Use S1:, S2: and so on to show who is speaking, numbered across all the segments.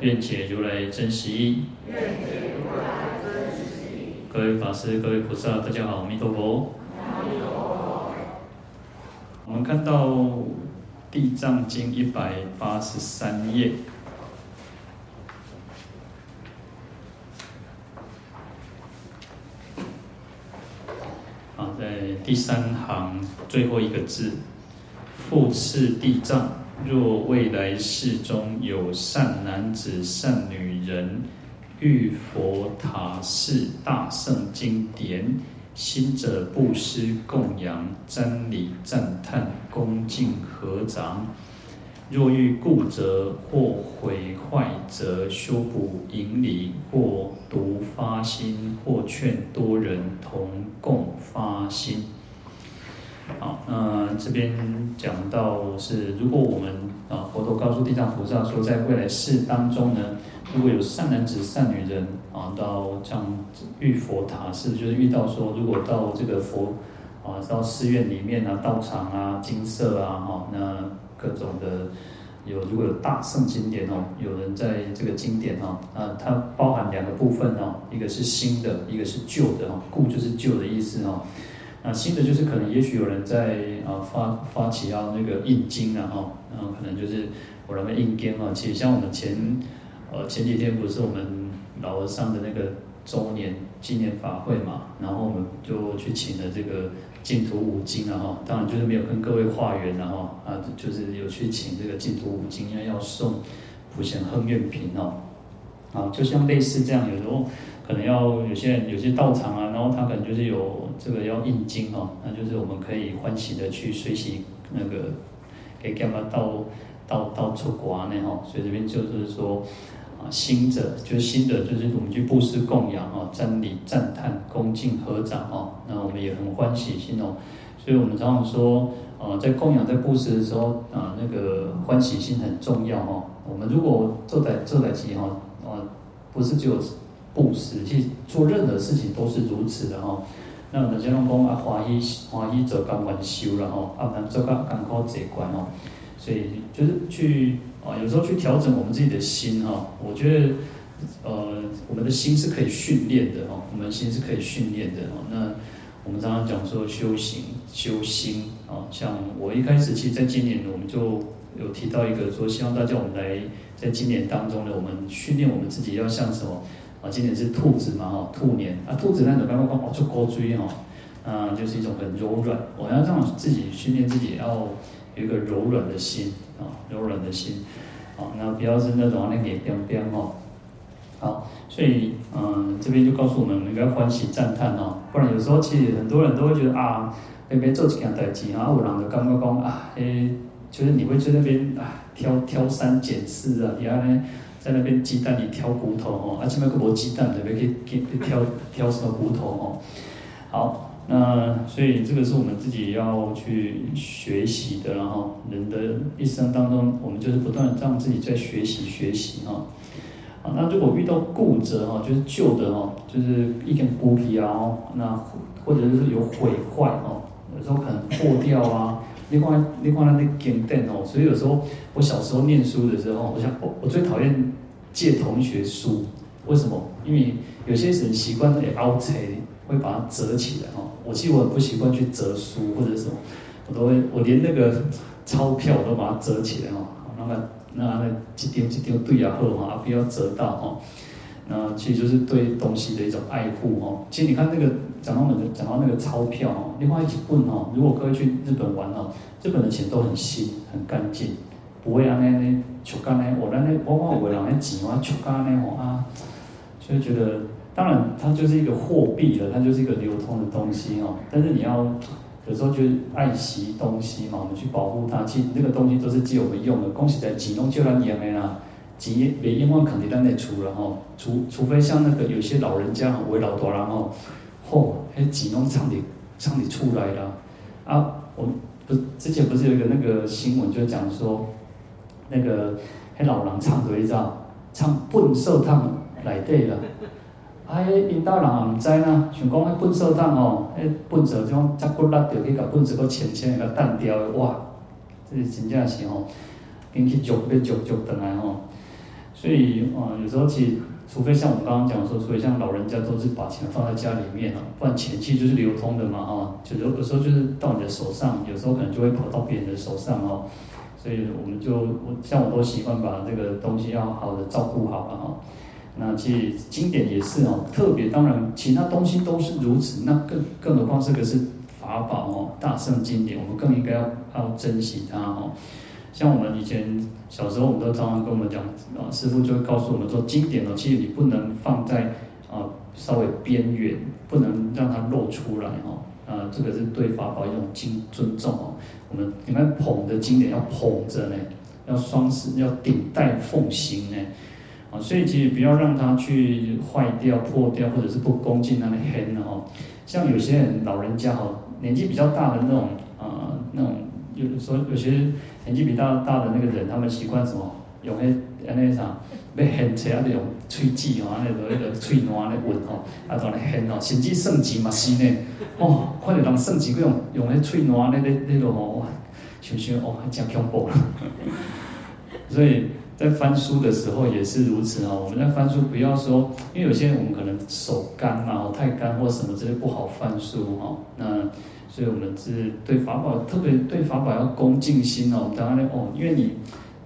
S1: 愿解如来真实义。各位法师、各位菩萨，大家好，阿弥陀佛。我们看到《地藏经》一百八十三页，好，在第三行最后一个字，复次地藏。若未来世中有善男子、善女人，遇佛塔寺大圣经典，心者布施供养、瞻礼赞叹、恭敬合掌；若遇故则或毁坏，则修补引礼，或独发心，或劝多人同共发心。好，那这边讲到是，如果我们啊，佛陀告诉地藏菩萨说，在未来世当中呢，如果有善男子、善女人啊，到这样遇佛塔寺，就是遇到说，如果到这个佛啊，到寺院里面啊，道场啊、精舍啊，哈，那各种的有，如果有大圣经典哦，有人在这个经典哈，啊，它包含两个部分哦，一个是新的，一个是旧的哈，故就是旧的意思哦。那新的就是可能，也许有人在啊发发起要那个印经啊哈，然后可能就是我认为印经啊，其实像我们前呃前几天不是我们老和尚的那个周年纪念法会嘛，然后我们就去请了这个净土五经啊哈，当然就是没有跟各位化缘了哈啊，就是有去请这个净土五经，因为要送普贤横愿品哦，啊，就像类似这样，有时候。可能要有些人有些道场啊，然后他可能就是有这个要印经哦，那就是我们可以欢喜的去随喜那个给干嘛到到到出国啊那哈，所以这边就是说啊，新者就是新的就是我们去布施供养哦，瞻礼赞叹恭敬合掌哦，那我们也很欢喜心哦，所以我们常常说啊，在供养在布施的时候啊，那个欢喜心很重要哦。我们如果做在做在起哈啊，不是只有。布施，其实做任何事情都是如此的哈。那人家拢讲啊，欢喜欢喜做甘愿修了哈，啊，难做甘甘苦这一关哦。所以就是去啊，有时候去调整我们自己的心哈。我觉得呃，我们的心是可以训练的哈，我们心是可以训练的哈。那我们常常讲说修行修心啊，像我一开始其实，在今年我们就有提到一个说，希望大家我们来在今年当中呢，我们训练我们自己要像什么。啊，今年是兔子嘛，哈，兔年啊，兔子那种刚刚讲哦，做高追哈，啊，就是一种很柔软，我要让自己训练自己，要有一个柔软的心啊，柔软的心，啊，那不要是那种那个边边哈，好，所以嗯，这边就告诉我们，我们应该欢喜赞叹哦，不然有时候其实很多人都会觉得啊，那边做几件代志啊，有人就刚刚讲啊，诶，就是你会在那边啊，挑挑三拣四啊，然后呢。在那边鸡蛋里挑骨头哦，而且那个磨鸡蛋的，可以给挑挑什么骨头哦。好，那所以这个是我们自己要去学习的，然后人的一生当中，我们就是不断让自己在学习学习哈。好，那如果遇到固执哈，就是旧的哈，就是一根骨皮啊，那或者是有毁坏哦，有时候可能破掉啊。另外，另外那个经典哦，所以有时候我小时候念书的时候，我想我我最讨厌借同学书，为什么？因为有些人习惯会凹车，会把它折起来哦。我其实我很不习惯去折书或者什么，我都会，我连那个钞票我都把它折起来哦。那么那那一丢一丢对啊，好啊，不要折到哦。那其实就是对东西的一种爱护哦。其实你看那个讲到那个讲到那个钞票哦，另外一起问哦，如果各位去日本玩哦，日本的钱都很新很干净，不会啊那那臭干呢，我那那我我有的人那钱啊臭干呢哦啊，所以觉得当然它就是一个货币了，它就是一个流通的东西哦。但是你要有时候就是爱惜东西嘛，我们去保护它，其实那个东西都是借我们用的，恭喜在几弄就让你也没啦。钱别永远肯定在那出了吼，除除非像那个有些老人家吼，为老大人吼，嚯，那钱拢藏里藏里出来了，啊，我不之前不是有一个那个新闻就讲说，那个迄老人唱多少，唱粪扫桶内底了，啊，迄因兜人也唔知呐，想讲迄粪扫桶吼，那粪扫种只骨力着去甲粪扫个浅浅个弹掉的，哇，这是真正是吼，跟去捉要捉捉回来吼。所以啊，有时候其实，除非像我们刚刚讲说，除非像老人家都是把钱放在家里面啊，不然钱其实就是流通的嘛，啊，就有有时候就是到你的手上，有时候可能就会跑到别人的手上哦。所以我们就我像我都习惯把这个东西要好的照顾好了哈。那其实经典也是哦，特别当然其他东西都是如此，那更更何况这个是法宝哦，大圣经典，我们更应该要要珍惜它哦。像我们以前小时候，我们都常常跟我们讲，啊，师傅就会告诉我们说，经典哦，其实你不能放在啊稍微边缘，不能让它露出来哦，啊，这个是对法宝一种敬尊重哦。我们你们捧的经典要捧着呢，要双手要顶戴奉行呢，啊，所以其实不要让它去坏掉、破掉，或者是不恭敬那里黑的哦。像有些人老人家哦，年纪比较大的那种啊，那种有时候有些。年纪比较大的那个人，他们习惯什么？用那那啥，要献切啊，那种喙齿哦，那个那个喙暖的闻哦，啊，当然献哦，甚至圣经嘛是呢，哦，看到人圣经，佢用用那喙暖那那那种哦，想想哦，还真恐怖。所以在翻书的时候也是如此哦。我们在翻书不要说，因为有些人我们可能手干嘛，太干或什么之类不好翻书哦，那。所以我们是对法宝特别对法宝要恭敬心哦。当然哦，因为你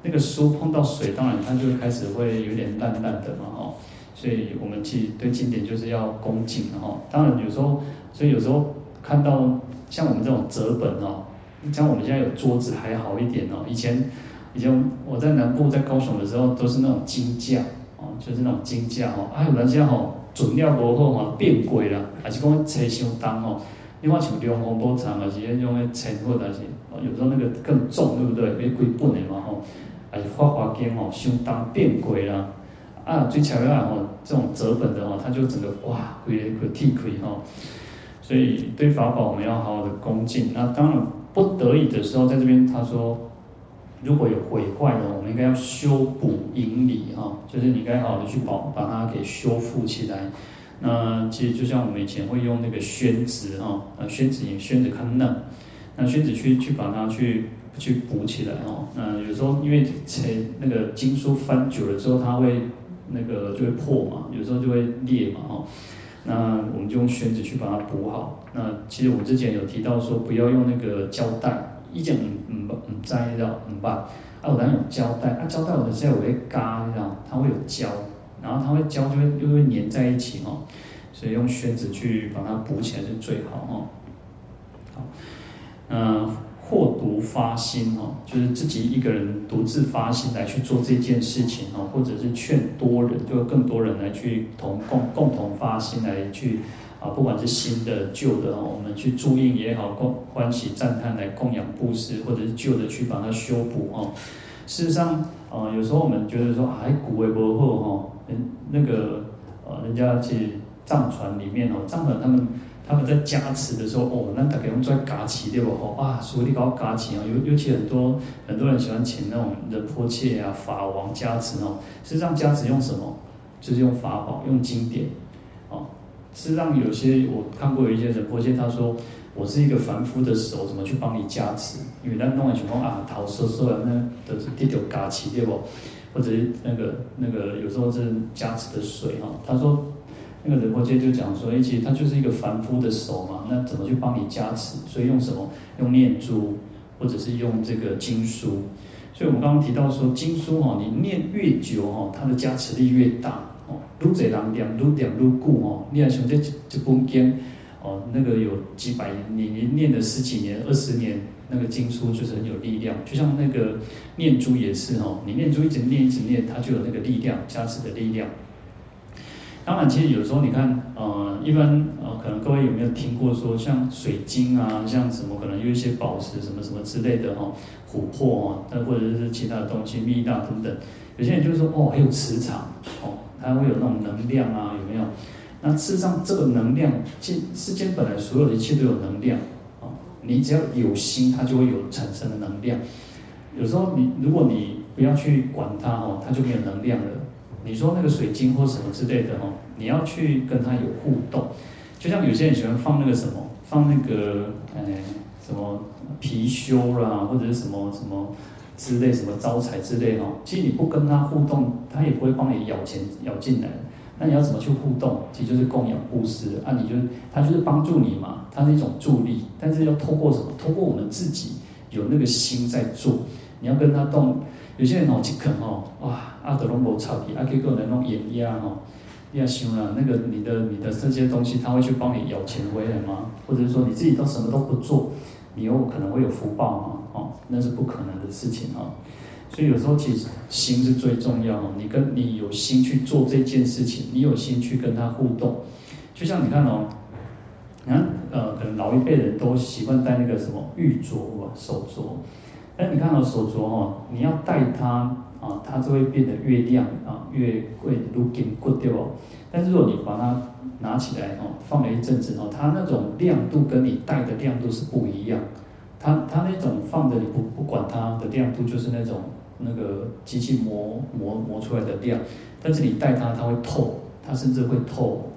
S1: 那个书碰到水，当然它就开始会有点烂烂的嘛哦。所以我们去对经典就是要恭敬哦。当然有时候，所以有时候看到像我们这种折本哦，像我们现在有桌子还好一点哦。以前以前我在南部在高雄的时候，都是那种金架哦，就是那种金架哦。啊，有人家吼准料不好嘛，变贵了，还是讲车相当哦。另外像龙凤宝藏啊，是用那钱或者是，有时候那个更重，对不对？别贵本的嘛吼，还是发华经吼，相当变贵啦。啊，最巧妙吼，这种折本的吼，它就整个哇，亏了亏替亏吼。所以对法宝我们要好好的恭敬。那当然不得已的时候，在这边他说，如果有毁坏的，我们应该要修补营理哈，就是你应该好好的去保把它给修复起来。那其实就像我们以前会用那个宣纸哈，呃，宣纸也宣纸看嫩，那宣纸去去把它去去补起来哦。那有时候因为那个经书翻久了之后，它会那个就会破嘛，有时候就会裂嘛哦。那我们就用宣纸去把它补好。那其实我之前有提到说，不要用那个胶带，一件唔唔唔粘的唔办。啊，我当然有胶带，啊胶带我的现在我会嘎，你知道，它会有胶。然后它会胶就会又会粘在一起哦，所以用宣纸去把它补起来是最好哦。好，嗯，或独发心哦，就是自己一个人独自发心来去做这件事情哦，或者是劝多人，就更多人来去同共共同发心来去啊，不管是新的旧的哦，我们去注印也好，共欢喜赞叹来供养布施，或者是旧的去把它修补哦。事实上，呃，有时候我们觉得说，哎，古为不好哈。那个呃，人家去藏传里面哦，藏传他们他们在加持的时候哦，那大家用在加持对不？哦啊，所以你搞加持哦，尤尤其很多很多人喜欢请那种仁波切啊、法王加持哦。实际上加持用什么？就是用法宝、用经典哦。事实上有些我看过有一些仁波切，他说我是一个凡夫的手，怎么去帮你加持？因为咱弄的情况啊，头说说的那都是滴到加持对不？或者是那个那个有时候是加持的水哈，他说那个仁波切就讲说，其实他就是一个凡夫的手嘛，那怎么去帮你加持？所以用什么？用念珠，或者是用这个经书。所以我们刚刚提到说，经书哈，你念越久哈，它的加持力越大哦。愈济人念，愈念愈久哦。你还想这这本经哦，那个有几百年，你你念了十几年、二十年。那个经书就是很有力量，就像那个念珠也是哦，你念珠一直念一直念，它就有那个力量，加持的力量。当然，其实有时候你看，呃，一般呃，可能各位有没有听过说，像水晶啊，像什么可能有一些宝石什么什么之类的哈，琥珀啊，那或者是其他的东西，蜜蜡等等，有些人就是说哦，还有磁场哦，它会有那种能量啊，有没有？那事实上，这个能量，世世间本来所有的一切都有能量啊，你只要有心，它就会有产生的能量。有时候你如果你不要去管它哦，它就没有能量了。你说那个水晶或什么之类的哦，你要去跟它有互动，就像有些人喜欢放那个什么，放那个哎什么貔貅啦，或者是什么什么之类什么招财之类哦，其实你不跟它互动，它也不会帮你咬钱咬进来。那你要怎么去互动？其实就是供养布施啊，你就它就是帮助你嘛，它是一种助力，但是要透过什么？透过我们自己有那个心在做，你要跟他动。有些人哦，去啃哦，哇，阿德隆博超皮，阿 K 个人弄眼压哦，你要想啊，那个你的你的这些东西，他会去帮你咬钱回来吗？或者是说你自己都什么都不做，你有可能会有福报吗？哦，那是不可能的事情哦。所以有时候其实心是最重要哦，你跟你有心去做这件事情，你有心去跟他互动，就像你看哦，你看呃，可能老一辈人都习惯戴那个什么玉镯啊，手镯。但你看到手镯哦，你要戴它啊，它就会变得越亮啊，越贵，如金骨对哦？但是如果你把它拿起来哦，放了一阵子哦，它那种亮度跟你戴的亮度是不一样。它它那种放着你不不管它的亮度，就是那种那个机器磨磨磨出来的量。但是你戴它，它会透，它甚至会透。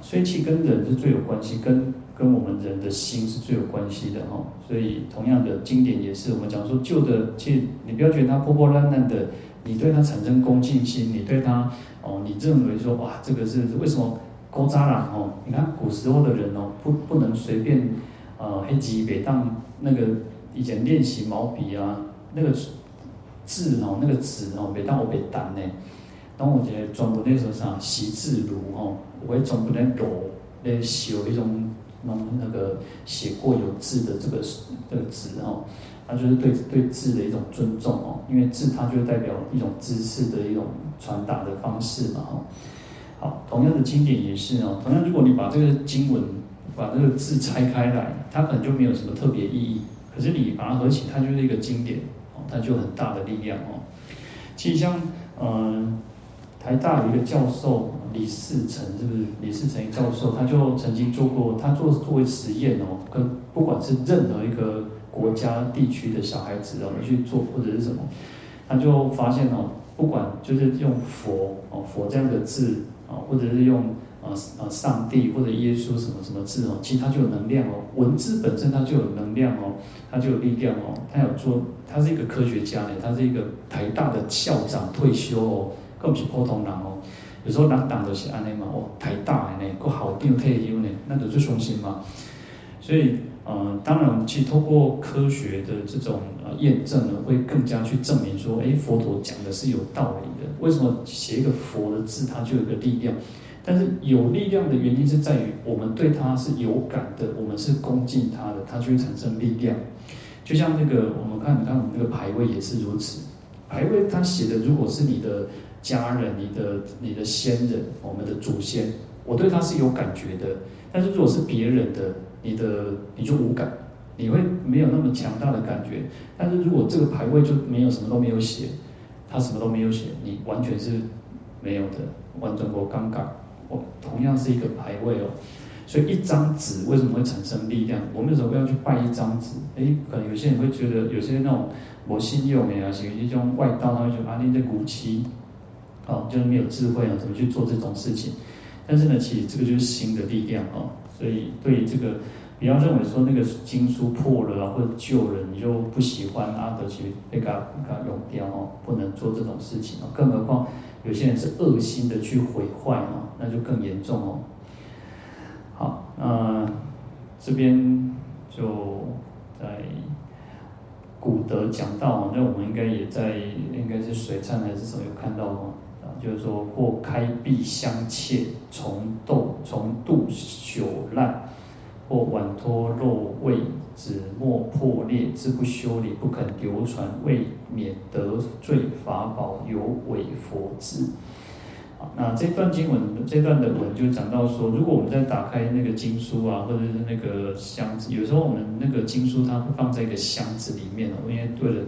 S1: 所以其实跟人是最有关系，跟。跟我们人的心是最有关系的哈，所以同样的经典也是我们讲说旧的，其实你不要觉得它破破烂烂的，你对它产生恭敬心，你对它哦，你认为说哇，这个是为什么古早人哦？你看古时候的人哦，不不能随便呃黑吉北当那个以前练习毛笔啊，那个字哦，那个纸哦，每当我被弹呢，当我觉得总不那时候啥习字如哦，我会总不能抖来修一种。弄那个写过有字的这个这个字哦，它就是对对字的一种尊重哦，因为字它就代表一种知识的一种传达的方式嘛哦。好，同样的经典也是哦，同样如果你把这个经文把这个字拆开来，它可能就没有什么特别意义，可是你把它合起，它就是一个经典哦，它就很大的力量哦。其实像嗯、呃，台大有一个教授。李世成是不是？李世成教授他就曾经做过，他做作为实验哦，跟不管是任何一个国家地区的小孩子哦，你去做或者是什么，他就发现哦，不管就是用佛哦佛这样的字啊，或者是用呃上帝或者耶稣什么什么字哦，其实它就有能量哦，文字本身它就有能量哦，它就有力量哦，他有做，他是一个科学家呢，他是一个台大的校长退休哦，更不是普通人哦。有时候人党都是安尼嘛，哦，台大的呢，个校长退休呢，那就最伤心嘛。所以，呃，当然，其实透过科学的这种呃验证呢，会更加去证明说，哎，佛陀讲的是有道理的。为什么写一个佛的字，它就有个力量？但是有力量的原因是在于我们对它是有感的，我们是恭敬它的，它就会产生力量。就像那个我们看，你看我们那个牌位也是如此，牌位它写的如果是你的。家人，你的你的先人，我们的祖先，我对他是有感觉的。但是如果是别人的，你的你就无感，你会没有那么强大的感觉。但是如果这个牌位就没有什么都没有写，他什么都没有写，你完全是没有的，完全不尴尬。同样是一个牌位哦，所以一张纸为什么会产生力量？我们有时候要去拜一张纸，诶，可能有些人会觉得有些那种没信用的啊，是一种外道，他会觉得啊，你这古奇。哦，就是没有智慧啊，怎么去做这种事情？但是呢，其实这个就是心的力量哦。所以对于这个，不要认为说那个经书破了啊，或者旧了，你就不喜欢阿德去被他给他用掉哦，不能做这种事情哦。更何况有些人是恶心的去毁坏哦，那就更严重哦。好，那这边就在古德讲到，那我们应该也在，应该是水忏还是什么有看到哦。就是说，或开闭相切，从度从度朽烂，或挽脱漏秽，纸墨破裂，自不修理，不肯流传，未免得罪法宝，有违佛制。那这段经文，这段的文就讲到说，如果我们在打开那个经书啊，或者是那个箱子，有时候我们那个经书它会放在一个箱子里面哦，因为为了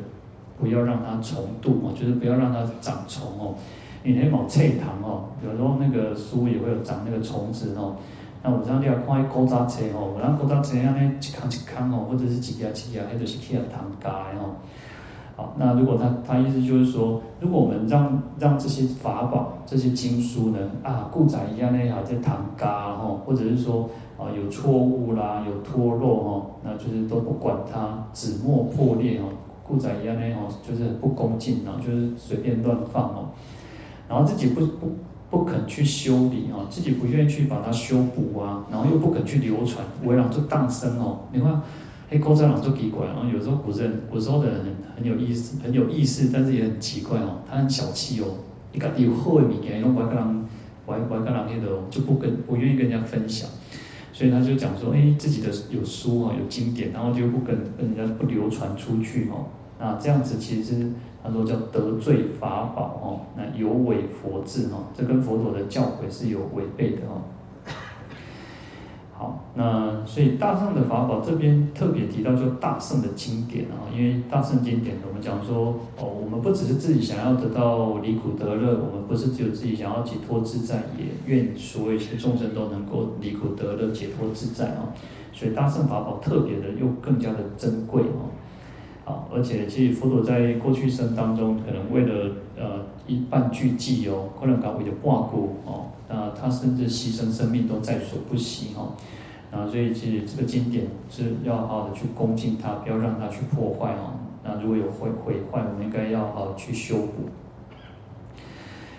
S1: 不要让它虫蠹哦，就是不要让它长虫哦。你那某脆糖哦，有时候那个书也会有长那个虫子哦。那我这样你要看古早车哦，我让古早车安尼一坑一坑哦，或者是几家几家，还都是去糖加的哦。好，那如果他他意思就是说，如果我们让让这些法宝、这些经书呢啊，故仔一样呢，还在糖加哈，或者是说啊有错误啦，有脱落吼，那就是都不管它，纸墨破裂哦，故仔一样呢哦，就是不恭敬，然后就是随便乱放哦，然后自己不不。不肯去修理哦，自己不愿意去把它修补啊，然后又不肯去流传，为了就诞生哦。你看，嘿，古早人就奇怪哦，有时候古人古时候的人很很有意思，很有意思，但是也很奇怪哦，他很小气哦，你看有好的物件，用外国人外外国人那个就不跟不愿意跟人家分享，所以他就讲说，哎，自己的有书啊，有经典，然后就不跟跟人家不流传出去哦。那这样子其实。他说叫得罪法宝哦，那有违佛制哦，这跟佛陀的教诲是有违背的哦。好，那所以大圣的法宝这边特别提到，就大圣的经典啊，因为大圣经典，我们讲说哦，我们不只是自己想要得到离苦得乐，我们不是只有自己想要解脱自在，也愿所有一切众生都能够离苦得乐、解脱自在啊。所以大圣法宝特别的又更加的珍贵哦。啊，而且其实佛陀在过去生当中，可能为了呃一半句偈哦，可能搞为了挂过哦，那他甚至牺牲生命都在所不惜哦。啊，所以其实这个经典是要好好的去恭敬它，不要让它去破坏哦。那如果有毁毁坏，我们应该要好好去修补。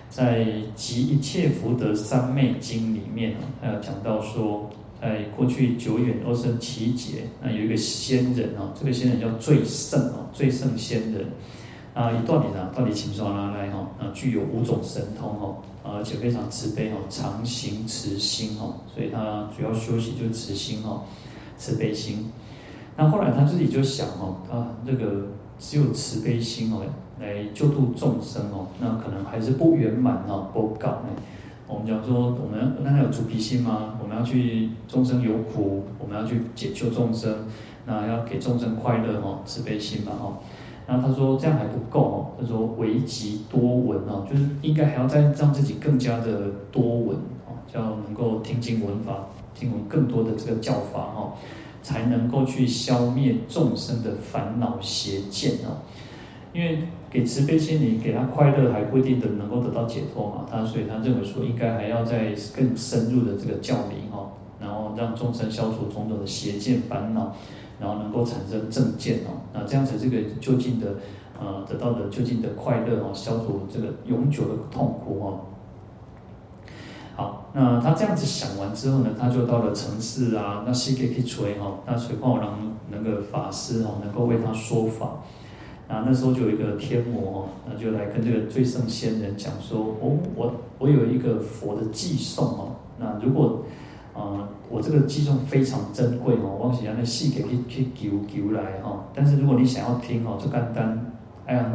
S1: 在《集一切福德三昧经》里面啊，还有讲到说。在过去久远阿僧只劫，那有一个仙人哦，这个仙人叫最圣哦，最圣仙人啊，一段里呢，到底请说拿来哈，啊，具有五种神通哦，而且非常慈悲哦，常行慈心哦，所以他主要修习就是慈心哦，慈悲心。那后来他自己就想哦，啊，这个只有慈悲心哦，来救度众生哦，那可能还是不圆满哦，不够呢。我们讲说，我们那还有菩提心吗？我们要去众生有苦，我们要去解救众生，那要给众生快乐哦，慈悲心嘛哦。然后他说这样还不够哦，他说唯极多闻哦，就是应该还要再让自己更加的多闻哦，叫能够听经闻法，听闻更多的这个教法哦，才能够去消灭众生的烦恼邪见哦。因为给慈悲心，你给他快乐还不一定的能够得到解脱嘛，他所以他认为说应该还要再更深入的这个教理哈，然后让众生消除种种的邪见烦恼，然后能够产生正见哦，那这样子这个究竟的呃得到的究竟的快乐哦，消除这个永久的痛苦哦。好，那他这样子想完之后呢，他就到了城市啊，那西给去锤哈，那锤矿让那个法师哦能够为他说法。啊，那时候就有一个天魔哦，那就来跟这个最圣仙人讲说，哦，我我有一个佛的偈颂哦，那如果，呃，我这个偈颂非常珍贵哦，我想要那细给去去求求来哈，但是如果你想要听哦，就简单，哎呀，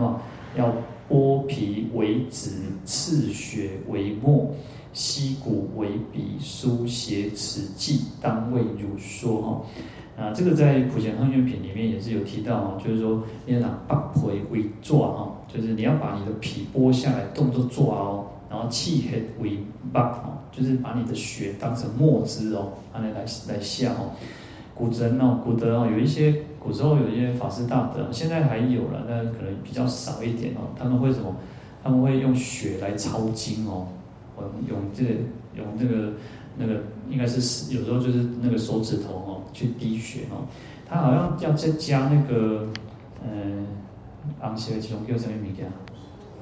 S1: 要剥皮为纸，刺血为墨，吸骨为笔，书写此记，当为汝说哈。啊，这个在《普贤行愿品》里面也是有提到啊，就是说你要拿剥皮为爪啊，就是你要把你的皮剥下来，动作爪哦，然后气血为剥哦，就是把你的血当成墨汁哦，拿来来来下哦。古人哦，古德哦，有一些古时候有一些法师大德，现在还有了，但可能比较少一点哦。他们会什么？他们会用血来抄经哦，用这个用这个。那个应该是有时候就是那个手指头哦，去滴血哦，他好像要再加那个嗯，昂西的其中叫什么名字啊？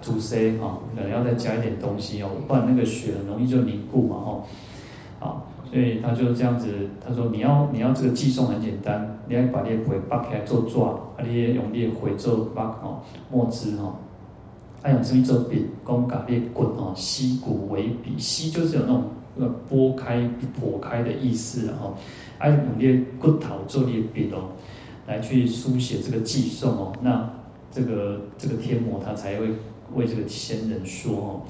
S1: 主 C 哈，可能要再加一点东西哦，不然那个血很容易就凝固嘛哦，好，所以他就这样子，他说你要你要这个寄送很简单，你要把你的血扒开做爪，啊，你也用你的血做拔哦，墨汁哦，还用什么做笔？讲把你骨哦，吸骨为笔，吸就是有那种。那个剥开、破开的意思，然后爱用骨头做你的笔哦，来去书写这个偈颂哦。那这个这个天魔他才会为这个仙人说哦。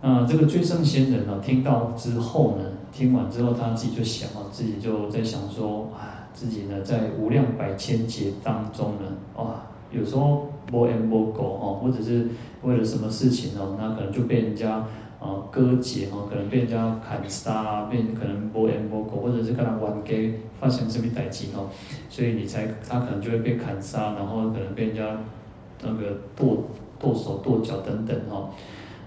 S1: 那这个最圣仙人呢，听到之后呢，听完之后他自己就想哦，自己就在想说啊，自己呢在无量百千劫当中呢，哇，有时候无缘无故哦，或者是为了什么事情哦，那可能就被人家啊割截哦，可能被人家砍杀，被可能无缘无故，或者是可能冤家发生什么代志哦，所以你才他可能就会被砍杀，然后可能被人家那个剁剁手剁脚等等哦，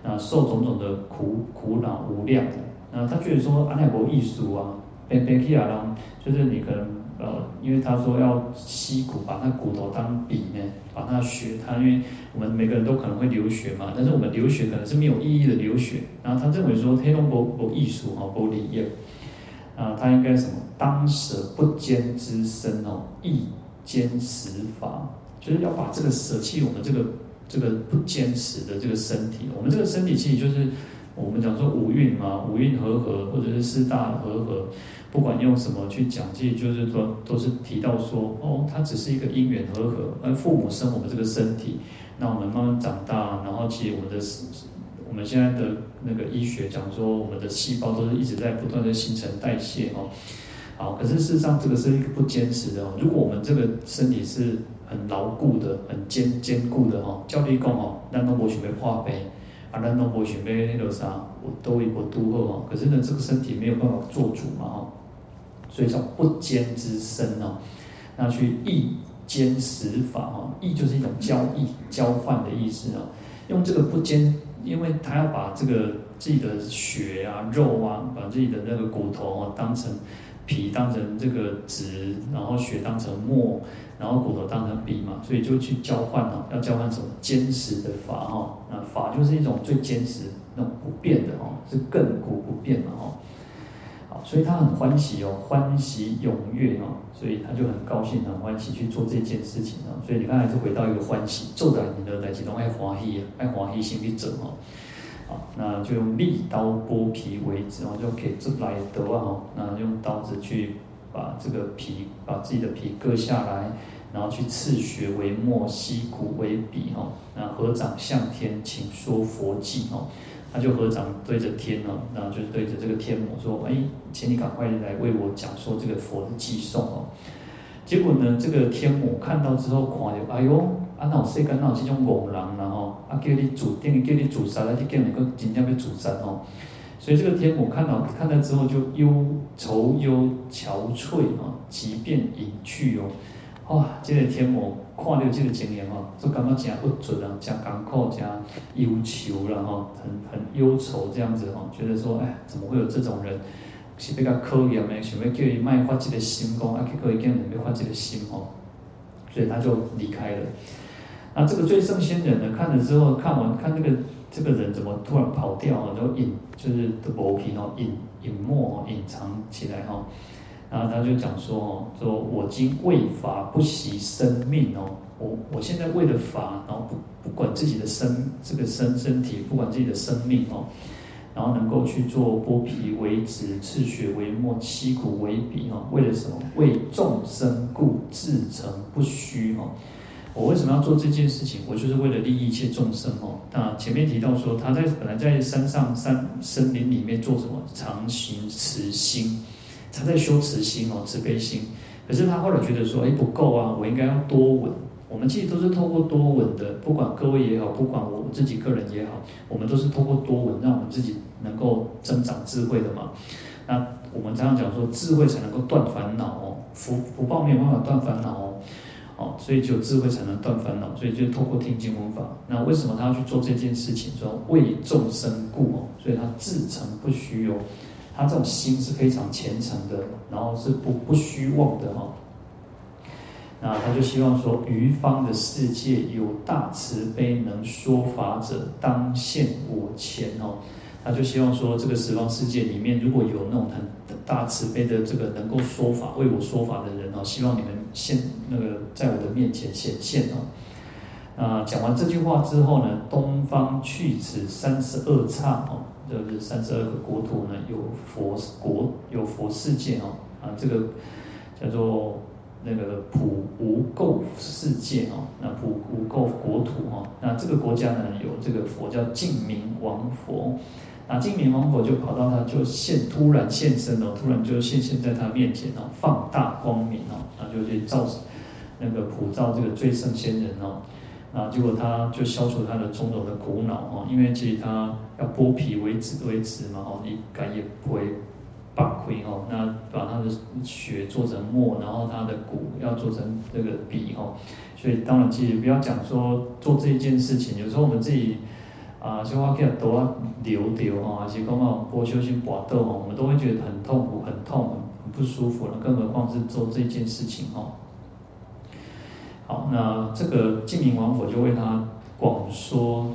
S1: 那受种种的苦苦恼无量的，那他觉得说阿弥陀艺术啊，变变起来啦，就是你可能。呃，因为他说要吸骨，把那骨头当笔呢，把那血，他因为我们每个人都可能会流血嘛，但是我们流血可能是没有意义的流血，然后他认为说黑龙博博艺术哈，博理业，啊，他应该什么？当舍不坚之身哦，亦坚实法，就是要把这个舍弃我们这个这个不坚实的这个身体，我们这个身体其实就是我们讲说五蕴嘛，五蕴和合，或者是四大和合。不管用什么去讲，其实就是说，都是提到说，哦，它只是一个因缘和合，而父母生我们这个身体，那我们慢慢长大，然后其实我们的，我们现在的那个医学讲说，我们的细胞都是一直在不断的新陈代谢哦。好，可是事实上这个是一个不坚持的哦。如果我们这个身体是很牢固的、很坚坚固的哈，教你讲哦，咱都无想要化悲，啊，咱都无想要那个啥，我都一波都好哦。可是呢，这个身体没有办法做主嘛哈。所以叫不坚之身哦，那去亦坚实法哦，亦就是一种交易、交换的意思哦。用这个不坚，因为他要把这个自己的血啊、肉啊，把自己的那个骨头哦当成皮，当成这个纸，然后血当成墨，然后骨头当成笔嘛，所以就去交换哦，要交换什么坚实的法哦。那法就是一种最坚实、那种不变的哦，是亘古不变嘛哦。所以他很欢喜哦，欢喜踊跃哦，所以他就很高兴、很欢喜去做这件事情哦。所以你看，还是回到一个欢喜，做的你的来启动爱欢喜，爱欢喜心去整哦。好，那就用利刀剥皮为止哦，就可以这来得哦。那用刀子去把这个皮，把自己的皮割下来，然后去刺血为墨，吸骨为笔哦。那合掌向天，请说佛偈哦。他就合掌对着天哦，然后就是对着这个天母说：“哎，请你赶快来为我讲说这个佛的偈颂哦。”结果呢，这个天母看到之后，看着哎呦，啊那世间哪有这种恶人然后啊叫你主定叫你自杀，来去叫你个真正要自杀哦。所以这个天母看到看到之后就忧愁忧憔悴啊，即便隐去哦。哇，这个天母。看到这个经验哦，就感觉真不准啊，真艰苦，真忧愁了哈，很很忧愁这样子哈，觉得说，哎，怎么会有这种人？是比较可怜的，想要叫伊卖发这个心功，啊，可以叫人卖发这个心哦，所以他就离开了。那这个最圣仙人呢，看了之后，看完看这个这个人怎么突然跑掉了，就隐就是的薄皮哦，隐隐没，隐藏起来哈。然后他就讲说哦，说我今为法不惜生命哦，我我现在为了法，然后不不管自己的身这个身身体，不管自己的生命哦，然后能够去做剥皮为纸，刺血为墨，吸骨为笔哦，为了什么？为众生故，自成不虚哦。我为什么要做这件事情？我就是为了利益一切众生哦。那前面提到说，他在本来在山上山森林里面做什么？常行慈心。他在修慈心哦，慈悲心。可是他后来觉得说，哎，不够啊，我应该要多闻。我们其实都是透过多闻的，不管各位也好，不管我自己个人也好，我们都是透过多闻，让我们自己能够增长智慧的嘛。那我们常常讲说，智慧才能够断烦恼哦，福福报没有办法断烦恼哦，哦，所以只有智慧才能断烦恼，所以就透过听经闻法。那为什么他要去做这件事情？说为众生故哦，所以他自成不虚哦。他这种心是非常虔诚的，然后是不不虚妄的哈。那他就希望说，于方的世界有大慈悲能说法者，当现我前哦。他就希望说，这个十方世界里面，如果有那种很大慈悲的这个能够说法为我说法的人哦，希望你们现那个在我的面前显现哦。啊，讲完这句话之后呢，东方去此三十二刹哦。就是三十二个国土呢，有佛国，有佛世界哦，啊，这个叫做那个普无垢世界哦，那普无垢国土哦，那这个国家呢，有这个佛叫净明王佛，那净明王佛就跑到他就现突然现身哦，突然就现现在他面前哦，放大光明哦，那就去照那个普照这个最圣仙人哦。啊，结果他就消除他的种种的苦恼哦，因为其实他要剥皮为纸为纸嘛哦，你改也不会罢亏哦，那把他的血做成墨，然后他的骨要做成这个笔哦，所以当然其实不要讲说做这一件事情，有时候我们自己啊，像我看都要流掉哈，还是讲哦，剥修心搏斗哦，我们都会觉得很痛苦、很痛、很不舒服了，更何况是做这件事情哦。好，那这个净明王佛就为他广说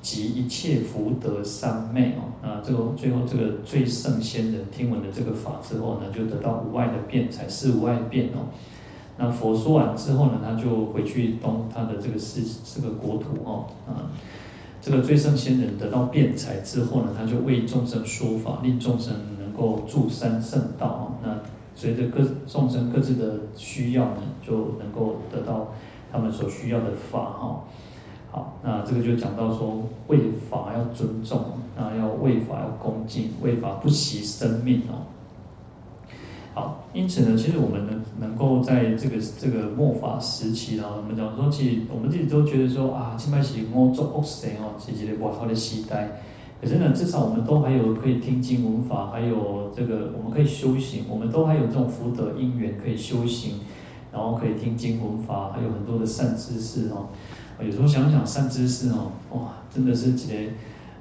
S1: 集一切福德三昧哦。那这个最后这个最圣仙人听闻了这个法之后呢，就得到无碍的辩才，四无碍辩哦。那佛说完之后呢，他就回去东他的这个世这个国土哦。啊，这个最胜仙人得到辩才之后呢，他就为众生说法，令众生能够住三圣道哦。那随着各众生各自的需要呢，就能够得到他们所需要的法哈。好，那这个就讲到说，为法要尊重，那要为法要恭敬，为法不惜生命哦。好，因此呢，其实我们能能够在这个这个末法时期啊，我们讲说，其实我们自己都觉得说啊，起码是我做恶事哦，自己的外好的时代。可是呢，至少我们都还有可以听经闻法，还有这个我们可以修行，我们都还有这种福德因缘可以修行，然后可以听经闻法，还有很多的善知识哦。有时候想想善知识哦，哇，真的是几个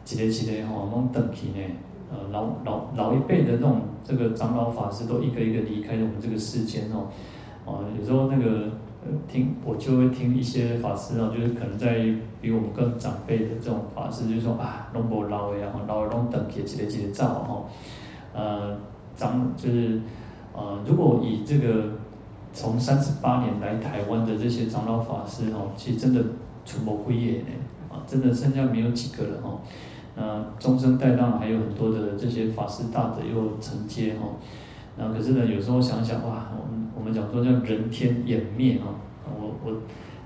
S1: 几个几个哦，那种等级呢，呃，老老老一辈的那种这个长老法师都一个一个离开了我们这个世间哦，哦，有时候那个呃。听我就会听一些法师啊，就是可能在比我们更长辈的这种法师，就是说啊，龙伯老的啊，老龙等起几个几个照哈，呃，长就是呃，如果以这个从三十八年来台湾的这些长老法师哦，其实真的全部归业呢，啊，真的剩下没有几个了哈，那中生代当还有很多的这些法师大德又承接哈，那可是呢，有时候想想哇，我们。我们讲说叫人天掩灭啊，我我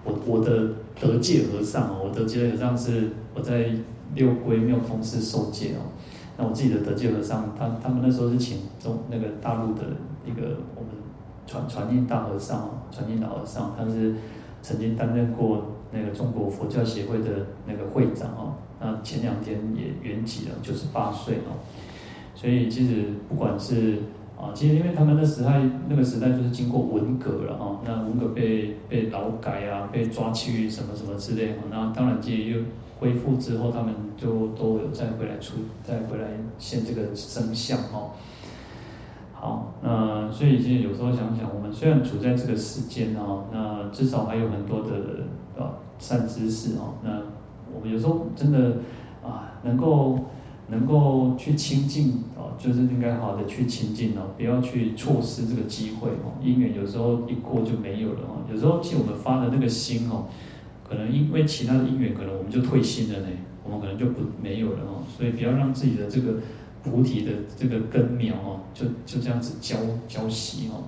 S1: 我我的德界和尚哦，我德界和尚是我在六龟庙通寺受戒哦。那我自己的德界和尚，他他们那时候是请中那个大陆的一个我们传传印大和尚，传印大和尚，他是曾经担任过那个中国佛教协会的那个会长哦。那前两天也圆寂了，九十八岁哦。所以其实不管是啊，其实因为他们的时代，那个时代就是经过文革了哈，那文革被被劳改啊，被抓去什么什么之类的，那当然这又恢复之后，他们就都有再回来出，再回来现这个生相哈。好，那所以其实有时候想想，我们虽然处在这个世间啊，那至少还有很多的啊善知识啊，那我们有时候真的啊能够。能够去亲近哦，就是应该好好的去亲近哦，不要去错失这个机会哦。因缘有时候一过就没有了哦。有时候其实我们发的那个心哦，可能因为其他的因缘，可能我们就退心了呢，我们可能就不没有了哦。所以不要让自己的这个菩提的这个根苗哦，就就这样子浇浇熄哦。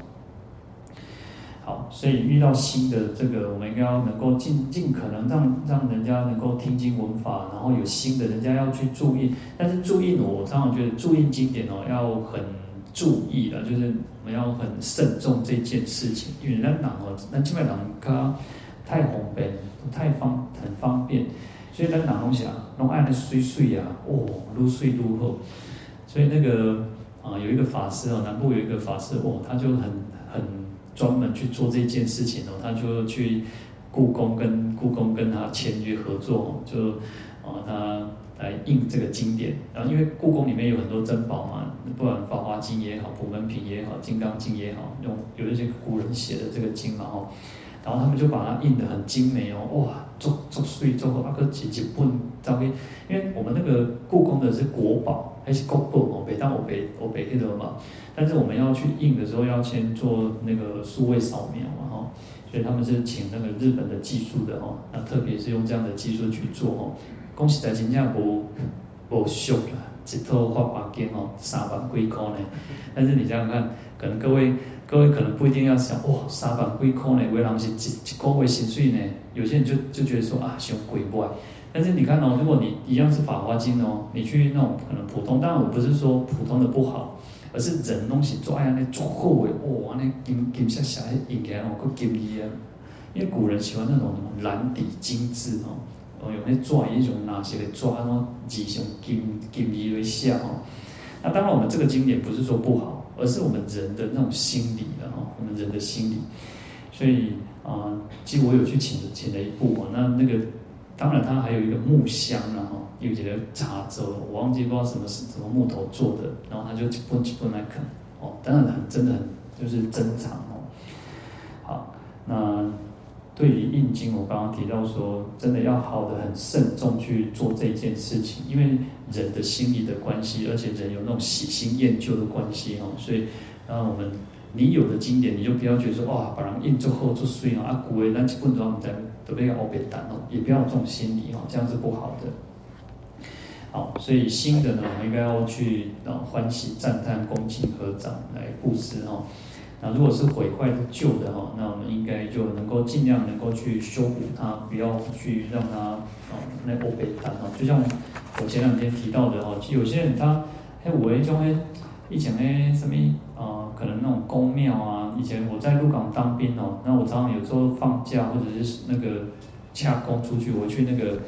S1: 好，所以遇到新的这个，我们应该要能够尽尽可能让让人家能够听经闻法，然后有新的，人家要去注意。但是注意，我常常觉得注意经典哦，要很注意的，就是我们要很慎重这件事情。因为人党哦，那基本上它太方便，太方很方便，所以人党东西啊，弄爱的碎碎啊，哦，如碎如后。所以那个啊，有一个法师哦，南部有一个法师哦，他就很很。专门去做这件事情哦，他就去故宫跟故宫跟他签约合作，就啊他来印这个经典。然后因为故宫里面有很多珍宝嘛，不管《法华经》也好，《普门品》也好，《金刚经》也好，用有一些古人写的这个经嘛哦，然后他们就把它印得很精美哦，哇，做做碎做个阿个几几本照片，因为我们那个故宫的是国宝，还是国宝哦，北大我北我北去的嘛。但是我们要去印的时候，要先做那个数位扫描嘛，哈，所以他们是请那个日本的技术的哈，那特别是用这样的技术去做哈。恭喜在新加坡不俗了，一套法华经哦，三万几块呢。但是你想想看，可能各位各位可能不一定要想，哇，三万几块呢，为人是一一个月薪水呢？有些人就就觉得说啊，太贵不？但是你看哦，如果你一样是法华经哦，你去那种可能普通，当然我不是说普通的不好。而是人东西做安尼做后尾，哇！安尼金金色色印起来哦，搁金利啊，因为古人喜欢那种蓝底金字哦，哦，有那抓一种哪些的抓，然后几种金金鱼为像哦。那当然，我们这个经典不是说不好，而是我们人的那种心理的哈，我们人的心理。所以啊、其实我有去请请了一部哦，那那个当然它还有一个木箱然后有几个茶粥，我忘记不知道什么是什么木头做的，然后他就不不来啃哦，当然很真的很就是珍藏哦。好，那。对于印经，我刚刚提到说，真的要好的很慎重去做这件事情，因为人的心理的关系，而且人有那种喜新厌旧的关系哦，所以，那我们你有的经典，你就不要觉得说哇，把人印之后就碎了啊，古为那几本上我们在都被欧别单哦，也不要这种心理哦，这样是不好的。好，所以新的呢，我们应该要去啊欢喜赞叹、恭敬合掌来布施哦。那如果是毁坏的旧的哈，那我们应该就能够尽量能够去修补它，不要去让它哦那欧北单哦。就像我前两天提到的哈，其实有些人他哎我一种哎以前哎什么啊，可能那种宫庙啊，以前我在鹿港当兵哦，那我常常有时候放假或者是那个洽公出去，我去那个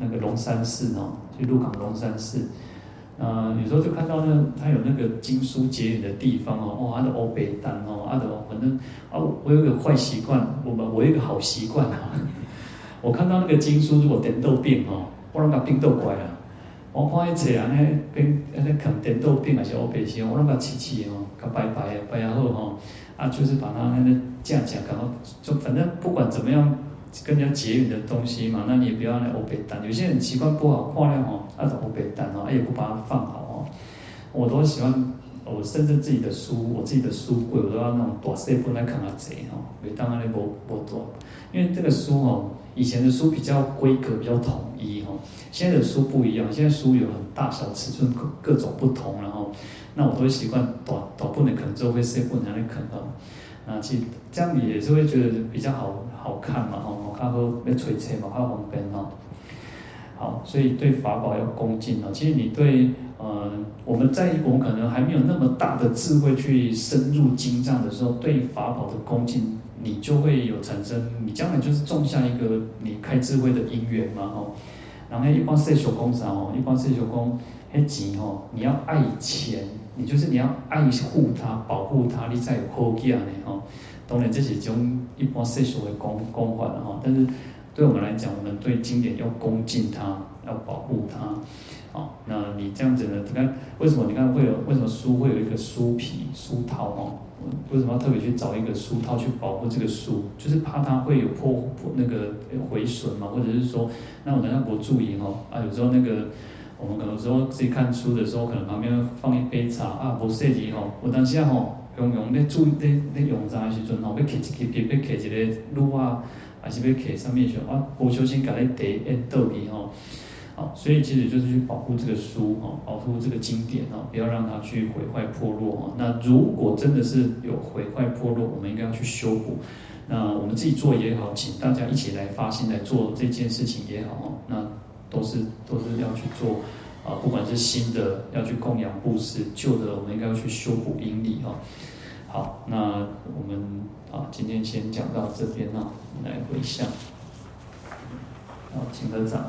S1: 那个龙山寺哦，去鹿港龙山寺。呃，有时候就看到那他有那个经书结缘的地方哦，哇，他的欧北丹哦，阿的反正啊，我有一个坏习惯，我们我有一个好习惯哈，我看到那个经书如果点豆病哦，我拢把病豆乖了，我看一切啊，那边那啃点豆饼还是欧北西，我拢把切切哦，搞白白的白然后哈，啊，就是把它那个架架，然后就反正不管怎么样。跟人家结缘的东西嘛，那你也不要那欧北单。有些人习惯不好，挂料哦，那种欧北单哦，也不把它放好哦。我都喜欢，我甚至自己的书，我自己的书柜，我都要那种大细本来看下贼哈，每当那无无多。因为这个书吼，以前的书比较规格比较统一哦，现在的书不一样，现在书有很大小尺寸各各种不同，然后那我都会习惯短短不能啃，之后会细本来啃哦。那其这样你也是会觉得比较好好看嘛，哦，我看后要垂切嘛，较方便哦。好，所以对法宝要恭敬哦。其实你对，呃，我们在我们可能还没有那么大的智慧去深入经藏的时候，对法宝的恭敬，你就会有产生，你将来就是种下一个你开智慧的因缘嘛，吼。然后一般说小公啥哦，一般说小公，迄钱吼，你要爱钱。你就是你要爱护它，保护它，你才有好见的吼。当然这是种一般世俗的公公法的哈，但是对我们来讲，我们对经典要恭敬它，要保护它。好，那你这样子呢？你看为什么？你看会有为什么书会有一个书皮书套哦？为什么要特别去找一个书套去保护这个书？就是怕它会有破破那个毁损嘛，或者是说，那我等下不注意哦啊，有时候那个。我们可能说自己看书的时候，可能旁边放一杯茶啊，无设计吼，有当时啊吼，用用咧注意咧咧用茶的时阵吼，要摕一支笔，要摕一个卤啊，还是要摕上面去啊，不小心把那茶淹倒去吼，好，所以其实就是去保护这个书哈，保护这个经典哈，不要让它去毁坏破落哈。那如果真的是有毁坏破落，我们应该要去修补。那我们自己做也好，请大家一起来发心来做这件事情也好，那。都是都是要去做啊，不管是新的要去供养布施，旧的我们应该要去修补因力哈。好，那我们啊今天先讲到这边啊，来回向。好，请合掌。